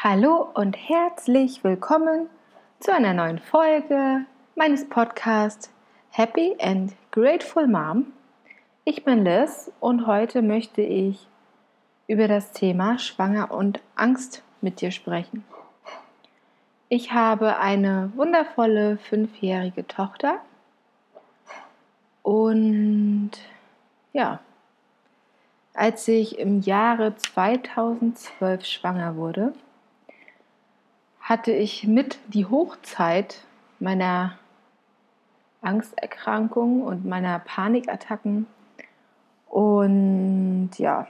Hallo und herzlich willkommen zu einer neuen Folge meines Podcasts Happy and Grateful Mom. Ich bin Liz und heute möchte ich über das Thema Schwanger und Angst mit dir sprechen. Ich habe eine wundervolle fünfjährige Tochter und ja, als ich im Jahre 2012 schwanger wurde, hatte ich mit die Hochzeit meiner Angsterkrankung und meiner Panikattacken. Und ja,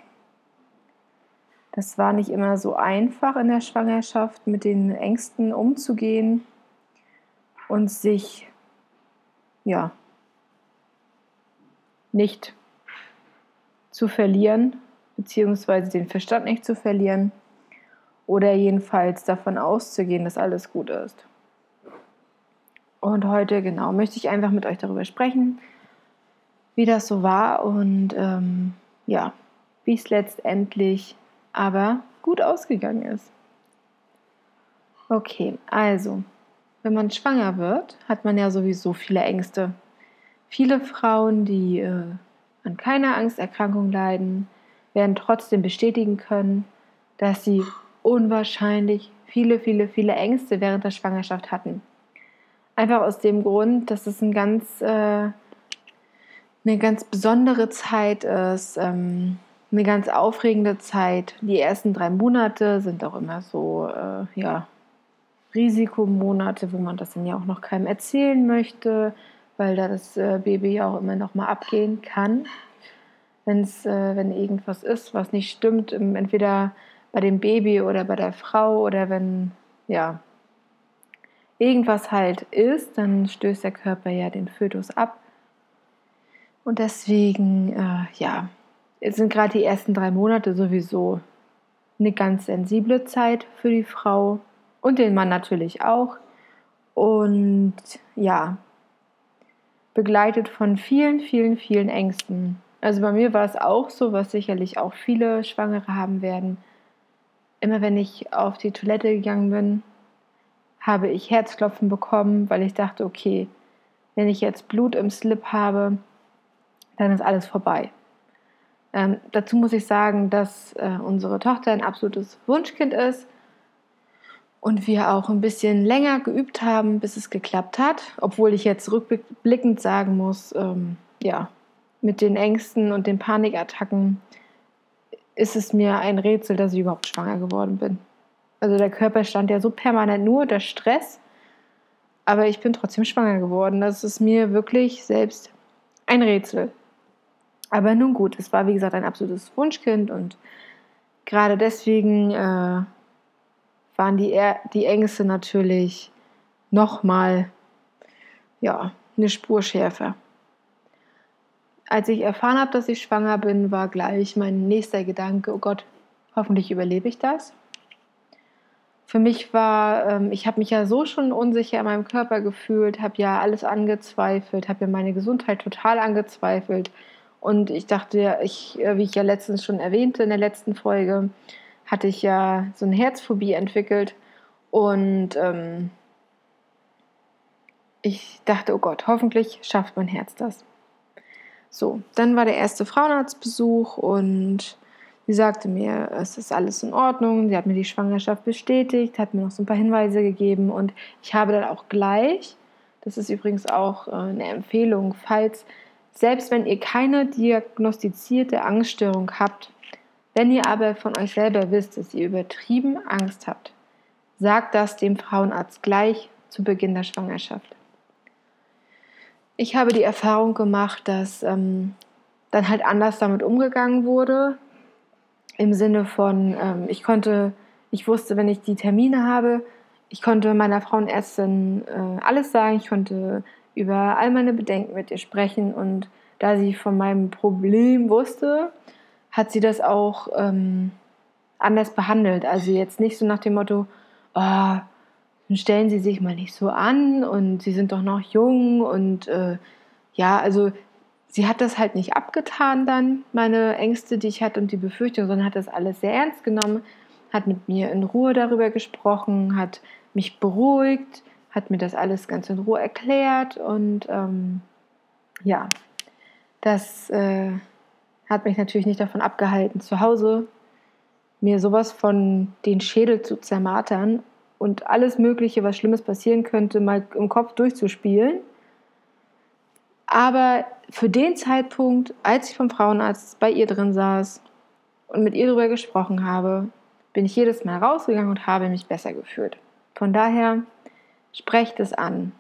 das war nicht immer so einfach in der Schwangerschaft, mit den Ängsten umzugehen und sich ja nicht zu verlieren, beziehungsweise den Verstand nicht zu verlieren oder jedenfalls davon auszugehen, dass alles gut ist. Und heute, genau, möchte ich einfach mit euch darüber sprechen, wie das so war und ähm, ja, wie es letztendlich aber gut ausgegangen ist. Okay, also, wenn man schwanger wird, hat man ja sowieso viele Ängste. Viele Frauen, die äh, an keiner Angsterkrankung leiden, werden trotzdem bestätigen können, dass sie unwahrscheinlich viele, viele, viele Ängste während der Schwangerschaft hatten. Einfach aus dem Grund, dass es ein ganz, äh, eine ganz besondere Zeit ist, ähm, eine ganz aufregende Zeit. Die ersten drei Monate sind auch immer so, äh, ja, Risikomonate, wo man das dann ja auch noch keinem erzählen möchte, weil da das äh, Baby ja auch immer noch mal abgehen kann, wenn's, äh, wenn irgendwas ist, was nicht stimmt, entweder bei dem Baby oder bei der Frau oder wenn ja irgendwas halt ist, dann stößt der Körper ja den Fötus ab. Und deswegen, äh, ja, es sind gerade die ersten drei Monate sowieso eine ganz sensible Zeit für die Frau und den Mann natürlich auch. Und ja, begleitet von vielen, vielen, vielen Ängsten. Also bei mir war es auch so, was sicherlich auch viele Schwangere haben werden immer wenn ich auf die Toilette gegangen bin, habe ich Herzklopfen bekommen, weil ich dachte, okay, wenn ich jetzt Blut im Slip habe, dann ist alles vorbei. Ähm, dazu muss ich sagen, dass äh, unsere Tochter ein absolutes Wunschkind ist und wir auch ein bisschen länger geübt haben, bis es geklappt hat, obwohl ich jetzt rückblickend sagen muss, ähm, ja, mit den Ängsten und den Panikattacken ist es mir ein Rätsel, dass ich überhaupt schwanger geworden bin. Also der Körper stand ja so permanent nur unter Stress, aber ich bin trotzdem schwanger geworden. Das ist mir wirklich selbst ein Rätsel. Aber nun gut, es war wie gesagt ein absolutes Wunschkind und gerade deswegen äh, waren die, die Ängste natürlich nochmal ja, eine Spur schärfer als ich erfahren habe, dass ich schwanger bin, war gleich mein nächster Gedanke, oh Gott, hoffentlich überlebe ich das. Für mich war, ähm, ich habe mich ja so schon unsicher in meinem Körper gefühlt, habe ja alles angezweifelt, habe ja meine Gesundheit total angezweifelt. Und ich dachte ja, ich, äh, wie ich ja letztens schon erwähnte in der letzten Folge, hatte ich ja so eine Herzphobie entwickelt. Und ähm, ich dachte, oh Gott, hoffentlich schafft mein Herz das. So, dann war der erste Frauenarztbesuch und sie sagte mir, es ist alles in Ordnung. Sie hat mir die Schwangerschaft bestätigt, hat mir noch so ein paar Hinweise gegeben und ich habe dann auch gleich, das ist übrigens auch äh, eine Empfehlung, falls, selbst wenn ihr keine diagnostizierte Angststörung habt, wenn ihr aber von euch selber wisst, dass ihr übertrieben Angst habt, sagt das dem Frauenarzt gleich zu Beginn der Schwangerschaft. Ich habe die Erfahrung gemacht, dass ähm, dann halt anders damit umgegangen wurde. Im Sinne von, ähm, ich konnte, ich wusste, wenn ich die Termine habe, ich konnte meiner Frauenärztin äh, alles sagen, ich konnte über all meine Bedenken mit ihr sprechen und da sie von meinem Problem wusste, hat sie das auch ähm, anders behandelt. Also jetzt nicht so nach dem Motto, oh, stellen Sie sich mal nicht so an und Sie sind doch noch jung und äh, ja, also sie hat das halt nicht abgetan dann, meine Ängste, die ich hatte und die Befürchtung, sondern hat das alles sehr ernst genommen, hat mit mir in Ruhe darüber gesprochen, hat mich beruhigt, hat mir das alles ganz in Ruhe erklärt und ähm, ja, das äh, hat mich natürlich nicht davon abgehalten, zu Hause mir sowas von den Schädel zu zermartern und alles Mögliche, was Schlimmes passieren könnte, mal im Kopf durchzuspielen. Aber für den Zeitpunkt, als ich vom Frauenarzt bei ihr drin saß und mit ihr darüber gesprochen habe, bin ich jedes Mal rausgegangen und habe mich besser gefühlt. Von daher, sprecht es an.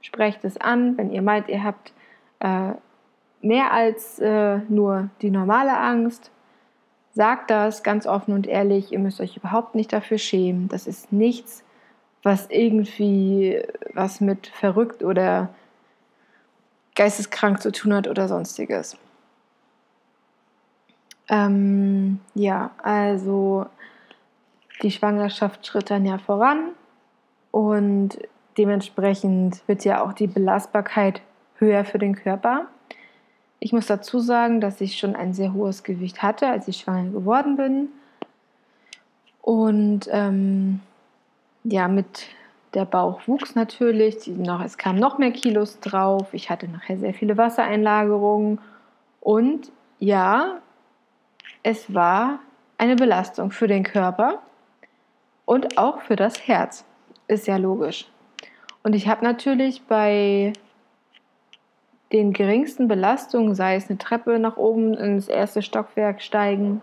Sprecht es an, wenn ihr meint, ihr habt äh, mehr als äh, nur die normale Angst. Sagt das ganz offen und ehrlich. Ihr müsst euch überhaupt nicht dafür schämen. Das ist nichts, was irgendwie was mit verrückt oder geisteskrank zu tun hat oder sonstiges. Ähm, ja, also die Schwangerschaft schritt dann ja voran und dementsprechend wird ja auch die Belastbarkeit höher für den Körper. Ich muss dazu sagen, dass ich schon ein sehr hohes Gewicht hatte, als ich schwanger geworden bin. Und ähm, ja, mit der Bauch wuchs natürlich, noch, es kamen noch mehr Kilos drauf. Ich hatte nachher sehr viele Wassereinlagerungen. Und ja, es war eine Belastung für den Körper und auch für das Herz. Ist ja logisch. Und ich habe natürlich bei den geringsten Belastungen, sei es eine Treppe nach oben ins erste Stockwerk steigen,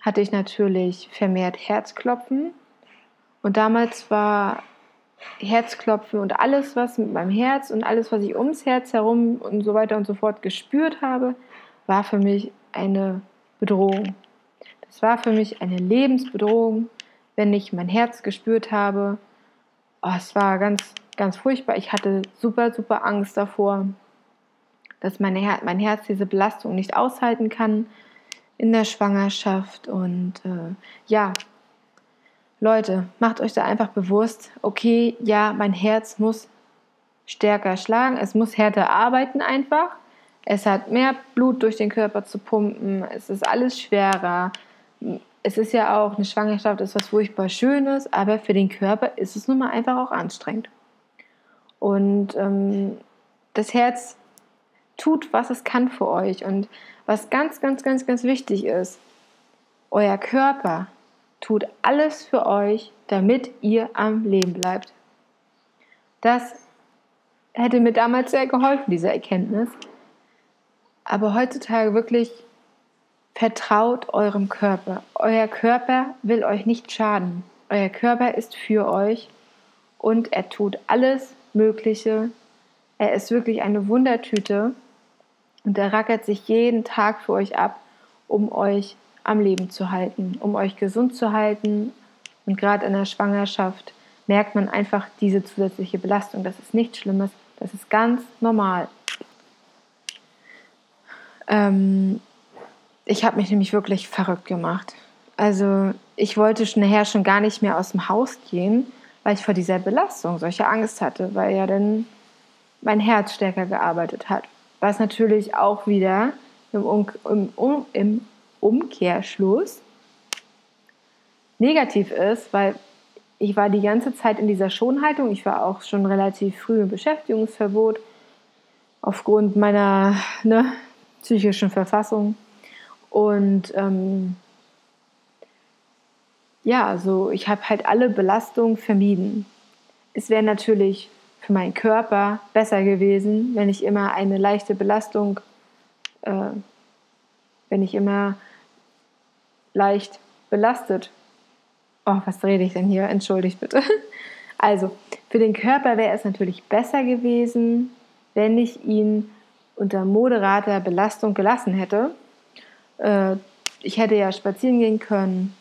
hatte ich natürlich vermehrt Herzklopfen. Und damals war Herzklopfen und alles, was mit meinem Herz und alles, was ich ums Herz herum und so weiter und so fort gespürt habe, war für mich eine Bedrohung. Das war für mich eine Lebensbedrohung, wenn ich mein Herz gespürt habe. Oh, es war ganz, ganz furchtbar. Ich hatte super, super Angst davor, dass meine Her mein Herz diese Belastung nicht aushalten kann in der Schwangerschaft. Und äh, ja, Leute, macht euch da einfach bewusst, okay, ja, mein Herz muss stärker schlagen, es muss härter arbeiten einfach. Es hat mehr Blut durch den Körper zu pumpen, es ist alles schwerer. Es ist ja auch, eine Schwangerschaft ist was furchtbar Schönes, aber für den Körper ist es nun mal einfach auch anstrengend. Und ähm, das Herz tut, was es kann für euch. Und was ganz, ganz, ganz, ganz wichtig ist, euer Körper tut alles für euch, damit ihr am Leben bleibt. Das hätte mir damals sehr geholfen, diese Erkenntnis. Aber heutzutage wirklich vertraut eurem Körper. Euer Körper will euch nicht schaden. Euer Körper ist für euch und er tut alles Mögliche. Er ist wirklich eine Wundertüte und er rackert sich jeden Tag für euch ab, um euch am Leben zu halten, um euch gesund zu halten. Und gerade in der Schwangerschaft merkt man einfach diese zusätzliche Belastung. Das ist nichts Schlimmes, das ist ganz normal. Ähm, ich habe mich nämlich wirklich verrückt gemacht. Also ich wollte nachher schon gar nicht mehr aus dem Haus gehen, weil ich vor dieser Belastung solche Angst hatte, weil ja dann mein Herz stärker gearbeitet hat. Was natürlich auch wieder im, um, im, im Umkehrschluss negativ ist, weil ich war die ganze Zeit in dieser Schonhaltung. Ich war auch schon relativ früh im Beschäftigungsverbot aufgrund meiner ne, psychischen Verfassung. Und ähm, ja, also ich habe halt alle Belastungen vermieden. Es wäre natürlich für meinen Körper besser gewesen, wenn ich immer eine leichte Belastung, äh, wenn ich immer leicht belastet. Oh, was rede ich denn hier? Entschuldigt bitte. Also, für den Körper wäre es natürlich besser gewesen, wenn ich ihn unter moderater Belastung gelassen hätte. Äh, ich hätte ja spazieren gehen können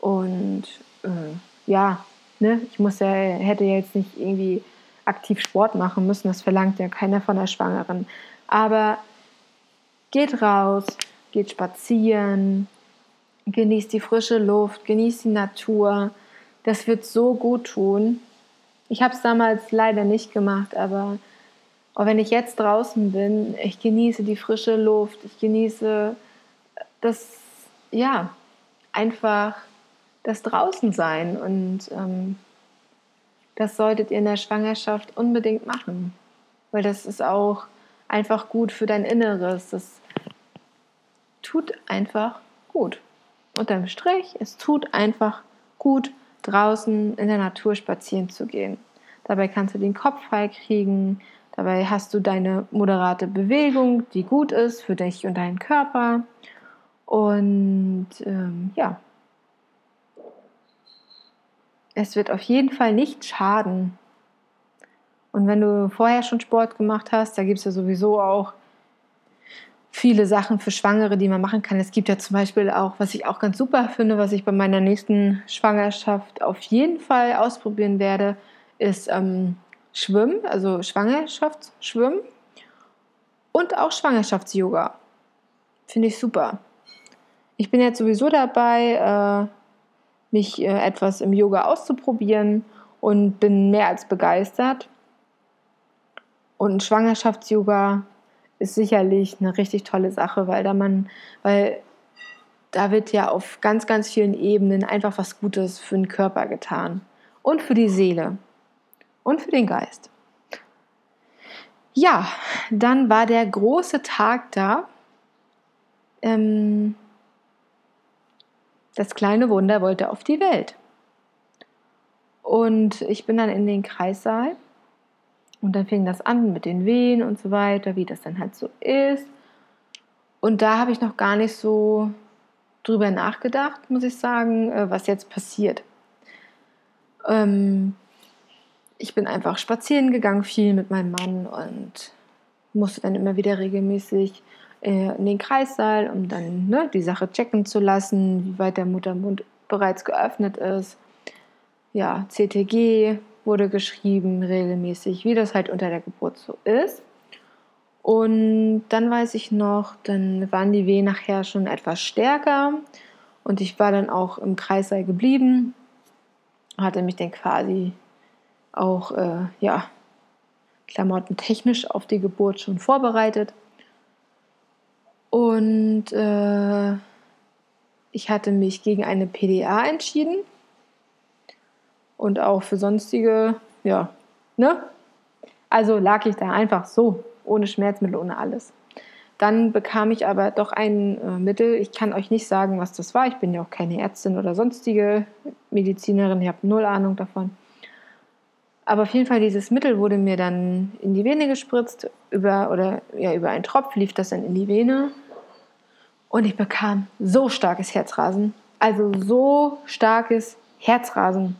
und äh, ja, ne, ich muss ja, hätte jetzt nicht irgendwie aktiv Sport machen müssen. Das verlangt ja keiner von der Schwangeren. Aber geht raus, geht spazieren, genießt die frische Luft, genießt die Natur. Das wird so gut tun. Ich habe es damals leider nicht gemacht, aber auch wenn ich jetzt draußen bin, ich genieße die frische Luft, ich genieße das, ja, einfach das Draußensein. Und ähm, das solltet ihr in der Schwangerschaft unbedingt machen. Weil das ist auch einfach gut für dein Inneres. Das tut einfach gut. Unterm Strich, es tut einfach gut, draußen in der Natur spazieren zu gehen. Dabei kannst du den Kopf frei kriegen. Dabei hast du deine moderate Bewegung, die gut ist für dich und deinen Körper. Und ähm, ja, es wird auf jeden Fall nicht schaden. Und wenn du vorher schon Sport gemacht hast, da gibt es ja sowieso auch viele Sachen für Schwangere, die man machen kann. Es gibt ja zum Beispiel auch, was ich auch ganz super finde, was ich bei meiner nächsten Schwangerschaft auf jeden Fall ausprobieren werde, ist ähm, Schwimmen, also Schwangerschaftsschwimmen und auch Schwangerschafts-Yoga. Finde ich super. Ich bin jetzt sowieso dabei, äh, mich äh, etwas im Yoga auszuprobieren und bin mehr als begeistert. Und Schwangerschafts-Yoga ist sicherlich eine richtig tolle Sache, weil da man, weil da wird ja auf ganz, ganz vielen Ebenen einfach was Gutes für den Körper getan und für die Seele und für den Geist. Ja, dann war der große Tag da. Ähm, das kleine Wunder wollte auf die Welt. Und ich bin dann in den Kreissaal und dann fing das an mit den Wehen und so weiter, wie das dann halt so ist. Und da habe ich noch gar nicht so drüber nachgedacht, muss ich sagen, äh, was jetzt passiert. Ähm, ich bin einfach spazieren gegangen, viel mit meinem Mann und musste dann immer wieder regelmäßig äh, in den Kreissaal, um dann ne, die Sache checken zu lassen, wie weit der Muttermund bereits geöffnet ist. Ja, CTG wurde geschrieben regelmäßig, wie das halt unter der Geburt so ist. Und dann weiß ich noch, dann waren die Wehen nachher schon etwas stärker und ich war dann auch im Kreissaal geblieben, hatte mich dann quasi auch, äh, ja, klamottentechnisch auf die Geburt schon vorbereitet. Und äh, ich hatte mich gegen eine PDA entschieden. Und auch für sonstige, ja, ne? Also lag ich da einfach so, ohne Schmerzmittel, ohne alles. Dann bekam ich aber doch ein äh, Mittel. Ich kann euch nicht sagen, was das war. Ich bin ja auch keine Ärztin oder sonstige Medizinerin. Ich habe null Ahnung davon. Aber auf jeden Fall, dieses Mittel wurde mir dann in die Vene gespritzt. Über, oder ja, über einen Tropf lief das dann in die Vene. Und ich bekam so starkes Herzrasen. Also so starkes Herzrasen.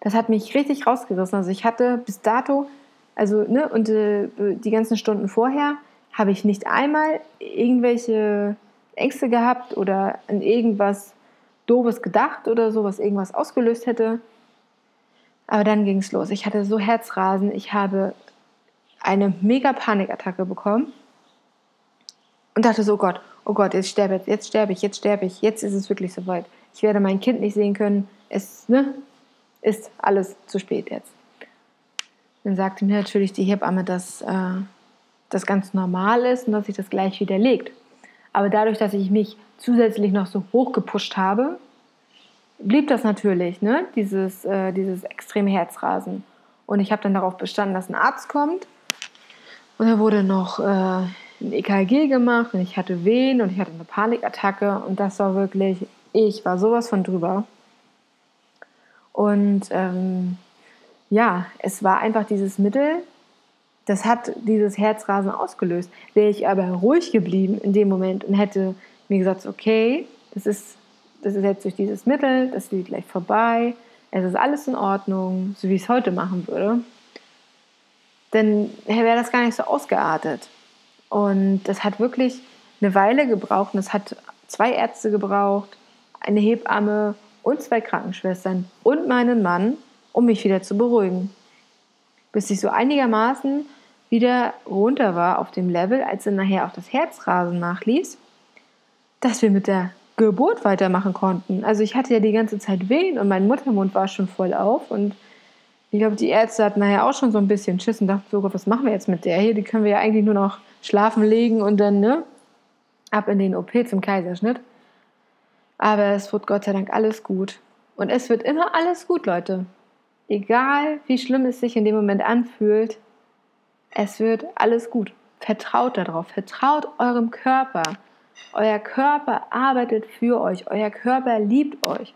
Das hat mich richtig rausgerissen. Also ich hatte bis dato, also ne, und äh, die ganzen Stunden vorher, habe ich nicht einmal irgendwelche Ängste gehabt oder an irgendwas Doofes gedacht oder so, was irgendwas ausgelöst hätte. Aber dann ging es los. Ich hatte so Herzrasen. Ich habe eine mega Panikattacke bekommen und dachte so, oh Gott, oh Gott, jetzt sterbe ich, jetzt sterbe ich, jetzt sterbe ich, jetzt ist es wirklich soweit. Ich werde mein Kind nicht sehen können. Es ne, ist alles zu spät jetzt. Dann sagte mir natürlich die Hebamme, dass äh, das ganz normal ist und dass sich das gleich wieder legt. Aber dadurch, dass ich mich zusätzlich noch so hochgepusht habe, blieb das natürlich, ne? dieses, äh, dieses extreme Herzrasen. Und ich habe dann darauf bestanden, dass ein Arzt kommt. Und er wurde noch äh, ein EKG gemacht und ich hatte Wehen und ich hatte eine Panikattacke und das war wirklich, ich war sowas von drüber. Und ähm, ja, es war einfach dieses Mittel, das hat dieses Herzrasen ausgelöst. Wäre ich aber ruhig geblieben in dem Moment und hätte mir gesagt, okay, das ist, das ist jetzt durch dieses Mittel, das geht gleich vorbei, es ist alles in Ordnung, so wie ich es heute machen würde, dann wäre das gar nicht so ausgeartet. Und das hat wirklich eine Weile gebraucht. Und es hat zwei Ärzte gebraucht, eine Hebamme und zwei Krankenschwestern und meinen Mann, um mich wieder zu beruhigen. Bis ich so einigermaßen wieder runter war auf dem Level, als dann nachher auch das Herzrasen nachließ, dass wir mit der Geburt weitermachen konnten. Also ich hatte ja die ganze Zeit Wehen und mein Muttermund war schon voll auf und ich glaube, die Ärzte hatten nachher auch schon so ein bisschen Schiss und dachten sogar, was machen wir jetzt mit der hier? Die können wir ja eigentlich nur noch schlafen legen und dann, ne, ab in den OP zum Kaiserschnitt. Aber es wird Gott sei Dank alles gut. Und es wird immer alles gut, Leute. Egal wie schlimm es sich in dem Moment anfühlt, es wird alles gut. Vertraut darauf, vertraut eurem Körper. Euer Körper arbeitet für euch, euer Körper liebt euch.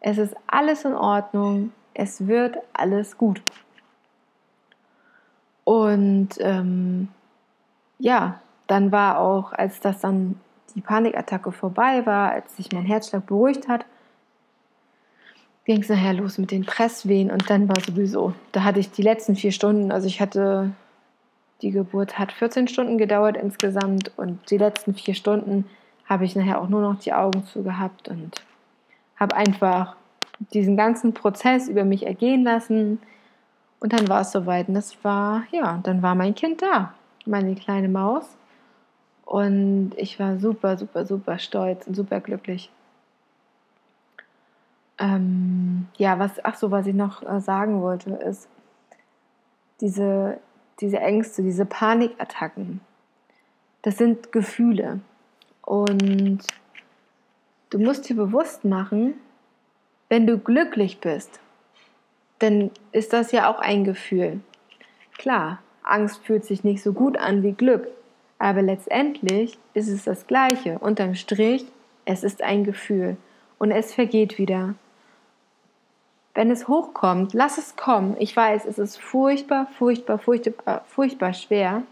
Es ist alles in Ordnung, es wird alles gut. Und ähm, ja, dann war auch, als das dann die Panikattacke vorbei war, als sich mein Herzschlag beruhigt hat, ging es nachher los mit den Presswehen und dann war sowieso, da hatte ich die letzten vier Stunden, also ich hatte, die Geburt hat 14 Stunden gedauert insgesamt und die letzten vier Stunden habe ich nachher auch nur noch die Augen zu gehabt und habe einfach diesen ganzen Prozess über mich ergehen lassen und dann war es soweit und das war, ja, dann war mein Kind da, meine kleine Maus und ich war super, super, super stolz und super glücklich. Ähm, ja, was, ach so, was ich noch äh, sagen wollte, ist, diese, diese Ängste, diese Panikattacken, das sind Gefühle. Und du musst dir bewusst machen, wenn du glücklich bist, dann ist das ja auch ein Gefühl. Klar, Angst fühlt sich nicht so gut an wie Glück, aber letztendlich ist es das Gleiche. Unterm Strich, es ist ein Gefühl und es vergeht wieder. Wenn es hochkommt, lass es kommen. Ich weiß, es ist furchtbar, furchtbar, furchtbar, furchtbar schwer.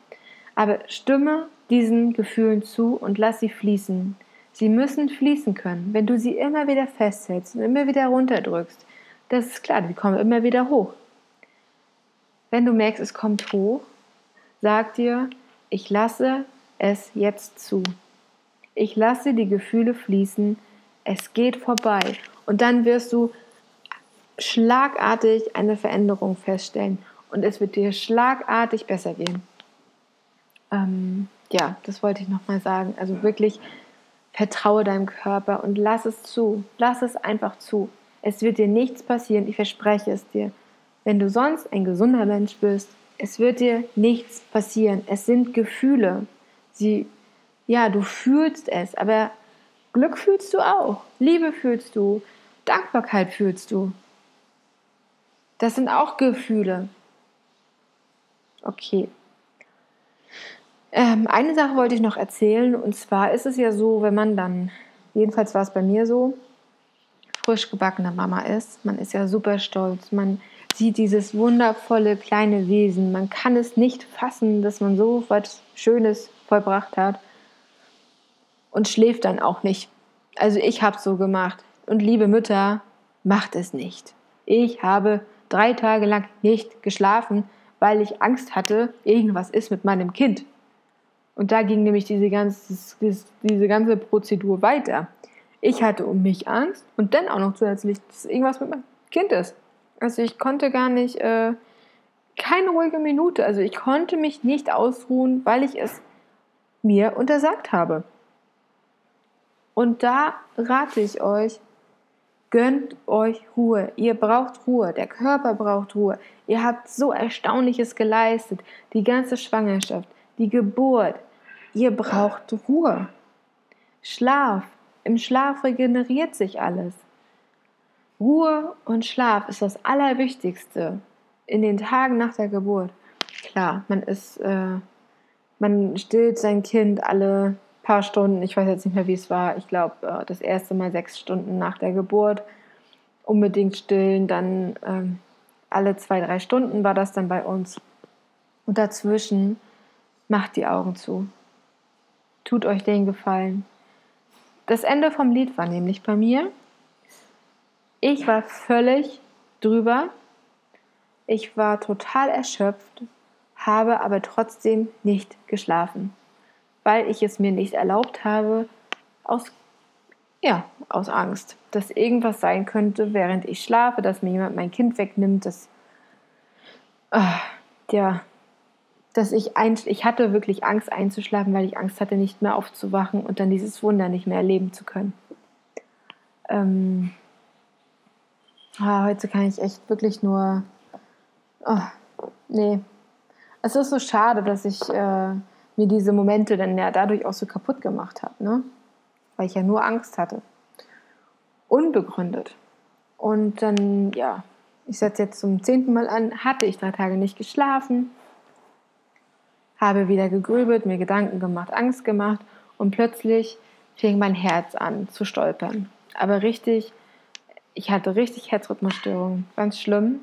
Aber stimme diesen Gefühlen zu und lass sie fließen. Sie müssen fließen können. Wenn du sie immer wieder festhältst und immer wieder runterdrückst, das ist klar, die kommen immer wieder hoch. Wenn du merkst, es kommt hoch, sag dir, ich lasse es jetzt zu. Ich lasse die Gefühle fließen. Es geht vorbei. Und dann wirst du schlagartig eine Veränderung feststellen und es wird dir schlagartig besser gehen. Ähm, ja, das wollte ich nochmal sagen. Also wirklich vertraue deinem Körper und lass es zu. Lass es einfach zu. Es wird dir nichts passieren, ich verspreche es dir. Wenn du sonst ein gesunder Mensch bist, es wird dir nichts passieren. Es sind Gefühle. Sie, ja, du fühlst es, aber Glück fühlst du auch. Liebe fühlst du. Dankbarkeit fühlst du. Das sind auch Gefühle. Okay. Ähm, eine Sache wollte ich noch erzählen. Und zwar ist es ja so, wenn man dann, jedenfalls war es bei mir so, frisch gebackene Mama ist, man ist ja super stolz. Man sieht dieses wundervolle kleine Wesen. Man kann es nicht fassen, dass man so was Schönes vollbracht hat. Und schläft dann auch nicht. Also ich habe es so gemacht. Und liebe Mütter, macht es nicht. Ich habe drei Tage lang nicht geschlafen, weil ich Angst hatte, irgendwas ist mit meinem Kind. Und da ging nämlich diese ganze, diese ganze Prozedur weiter. Ich hatte um mich Angst und dann auch noch zusätzlich, dass irgendwas mit meinem Kind ist. Also ich konnte gar nicht, äh, keine ruhige Minute. Also ich konnte mich nicht ausruhen, weil ich es mir untersagt habe. Und da rate ich euch, Gönnt euch Ruhe. Ihr braucht Ruhe. Der Körper braucht Ruhe. Ihr habt so Erstaunliches geleistet. Die ganze Schwangerschaft, die Geburt. Ihr braucht Ruhe. Schlaf. Im Schlaf regeneriert sich alles. Ruhe und Schlaf ist das Allerwichtigste in den Tagen nach der Geburt. Klar, man ist, äh, man stillt sein Kind alle paar Stunden, ich weiß jetzt nicht mehr, wie es war, ich glaube, äh, das erste Mal sechs Stunden nach der Geburt unbedingt stillen, dann ähm, alle zwei, drei Stunden war das dann bei uns. Und dazwischen macht die Augen zu. Tut euch den Gefallen. Das Ende vom Lied war nämlich bei mir. Ich war völlig drüber. Ich war total erschöpft, habe aber trotzdem nicht geschlafen weil ich es mir nicht erlaubt habe, aus, ja, aus Angst, dass irgendwas sein könnte, während ich schlafe, dass mir jemand mein Kind wegnimmt, dass, äh, ja, dass ich, ein, ich hatte wirklich Angst einzuschlafen, weil ich Angst hatte, nicht mehr aufzuwachen und dann dieses Wunder nicht mehr erleben zu können. Ähm, ah, heute kann ich echt wirklich nur, oh, nee, es ist so schade, dass ich äh, mir diese Momente dann ja dadurch auch so kaputt gemacht habe. Ne? weil ich ja nur Angst hatte. Unbegründet. Und dann, ja, ich setze jetzt zum zehnten Mal an, hatte ich drei Tage nicht geschlafen, habe wieder gegrübelt, mir Gedanken gemacht, Angst gemacht und plötzlich fing mein Herz an zu stolpern. Aber richtig, ich hatte richtig Herzrhythmusstörungen, ganz schlimm.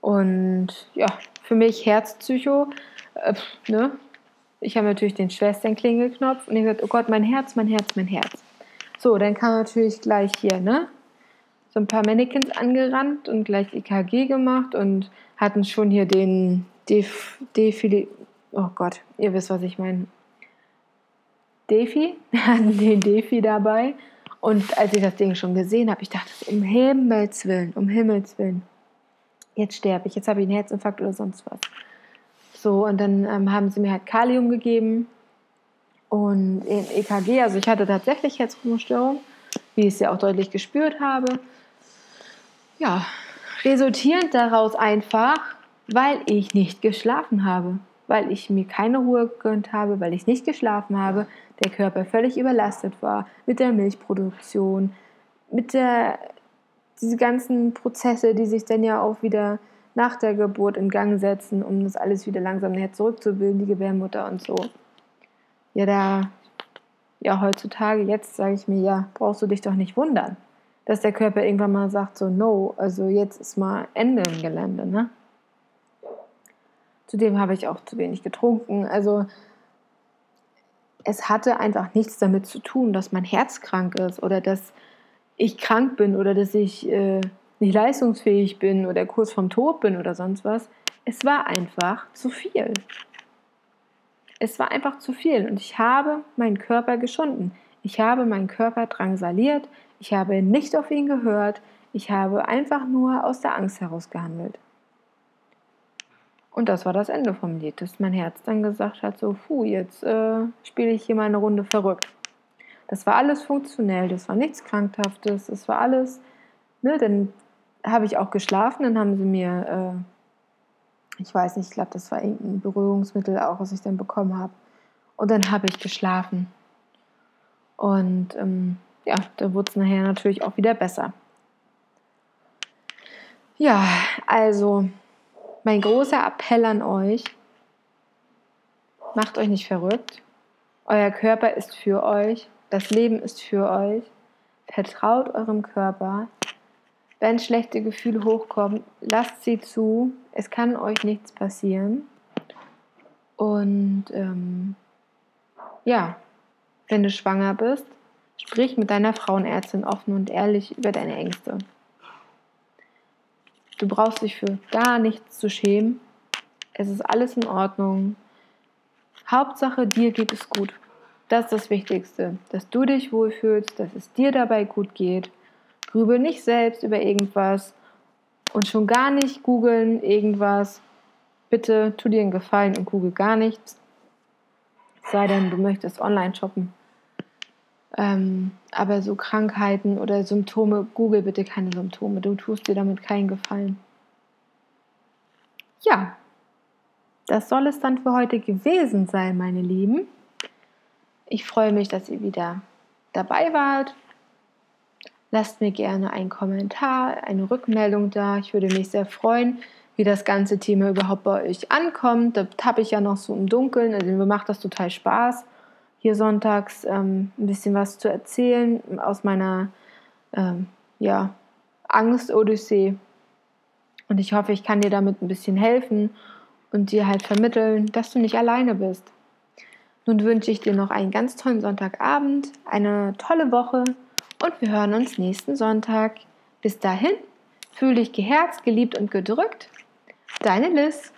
Und ja, für mich Herzpsycho, äh, ne? Ich habe natürlich den Schwesternklingelknopf und ich gesagt, oh Gott, mein Herz, mein Herz, mein Herz. So, dann kam natürlich gleich hier, ne? So ein paar Mannequins angerannt und gleich EKG gemacht und hatten schon hier den Def, Defili, oh Gott, ihr wisst, was ich meine. Defi, hatten den Defi dabei. Und als ich das Ding schon gesehen habe, ich dachte, um Himmels Willen, um Himmels Willen, jetzt sterbe ich, jetzt habe ich einen Herzinfarkt oder sonst was. So, und dann ähm, haben sie mir halt Kalium gegeben und EKG, also ich hatte tatsächlich Herzrhythmusstörung, wie ich es ja auch deutlich gespürt habe. Ja, resultierend daraus einfach, weil ich nicht geschlafen habe, weil ich mir keine Ruhe gegönnt habe, weil ich nicht geschlafen habe, der Körper völlig überlastet war mit der Milchproduktion, mit der diese ganzen Prozesse, die sich dann ja auch wieder nach der Geburt in Gang setzen, um das alles wieder langsam näher zurückzubilden, die Gebärmutter und so. Ja, da, ja, heutzutage, jetzt sage ich mir, ja, brauchst du dich doch nicht wundern, dass der Körper irgendwann mal sagt, so, no, also jetzt ist mal Ende im Gelände, ne? Zudem habe ich auch zu wenig getrunken. Also es hatte einfach nichts damit zu tun, dass mein Herz krank ist oder dass ich krank bin oder dass ich äh, nicht leistungsfähig bin oder kurz vorm Tod bin oder sonst was. Es war einfach zu viel. Es war einfach zu viel und ich habe meinen Körper geschunden. Ich habe meinen Körper drangsaliert. Ich habe nicht auf ihn gehört. Ich habe einfach nur aus der Angst heraus gehandelt. Und das war das Ende vom Lied, dass mein Herz dann gesagt hat, so, puh, jetzt äh, spiele ich hier mal eine Runde verrückt. Das war alles funktionell, das war nichts Krankhaftes, das war alles, ne, dann habe ich auch geschlafen, dann haben sie mir, äh, ich weiß nicht, ich glaube, das war irgendein Berührungsmittel auch, was ich dann bekommen habe. Und dann habe ich geschlafen. Und ähm, ja, dann wurde es nachher natürlich auch wieder besser. Ja, also mein großer Appell an euch, macht euch nicht verrückt. Euer Körper ist für euch. Das Leben ist für euch. Vertraut eurem Körper. Wenn schlechte Gefühle hochkommen, lasst sie zu. Es kann euch nichts passieren. Und ähm, ja, wenn du schwanger bist, sprich mit deiner Frauenärztin offen und ehrlich über deine Ängste. Du brauchst dich für gar nichts zu schämen. Es ist alles in Ordnung. Hauptsache, dir geht es gut. Das ist das Wichtigste, dass du dich wohlfühlst, dass es dir dabei gut geht. Grübel nicht selbst über irgendwas und schon gar nicht googeln irgendwas. Bitte tu dir einen Gefallen und google gar nichts. Sei denn, du möchtest online shoppen. Ähm, aber so Krankheiten oder Symptome, google bitte keine Symptome. Du tust dir damit keinen Gefallen. Ja, das soll es dann für heute gewesen sein, meine Lieben. Ich freue mich, dass ihr wieder dabei wart. Lasst mir gerne einen Kommentar, eine Rückmeldung da. Ich würde mich sehr freuen, wie das ganze Thema überhaupt bei euch ankommt. Da habe ich ja noch so im Dunkeln. Also mir macht das total Spaß hier sonntags ähm, ein bisschen was zu erzählen aus meiner ähm, ja, Angst-Odyssee. Und ich hoffe, ich kann dir damit ein bisschen helfen und dir halt vermitteln, dass du nicht alleine bist. Nun wünsche ich dir noch einen ganz tollen Sonntagabend, eine tolle Woche und wir hören uns nächsten Sonntag. Bis dahin, fühle dich geherzt, geliebt und gedrückt. Deine Liz.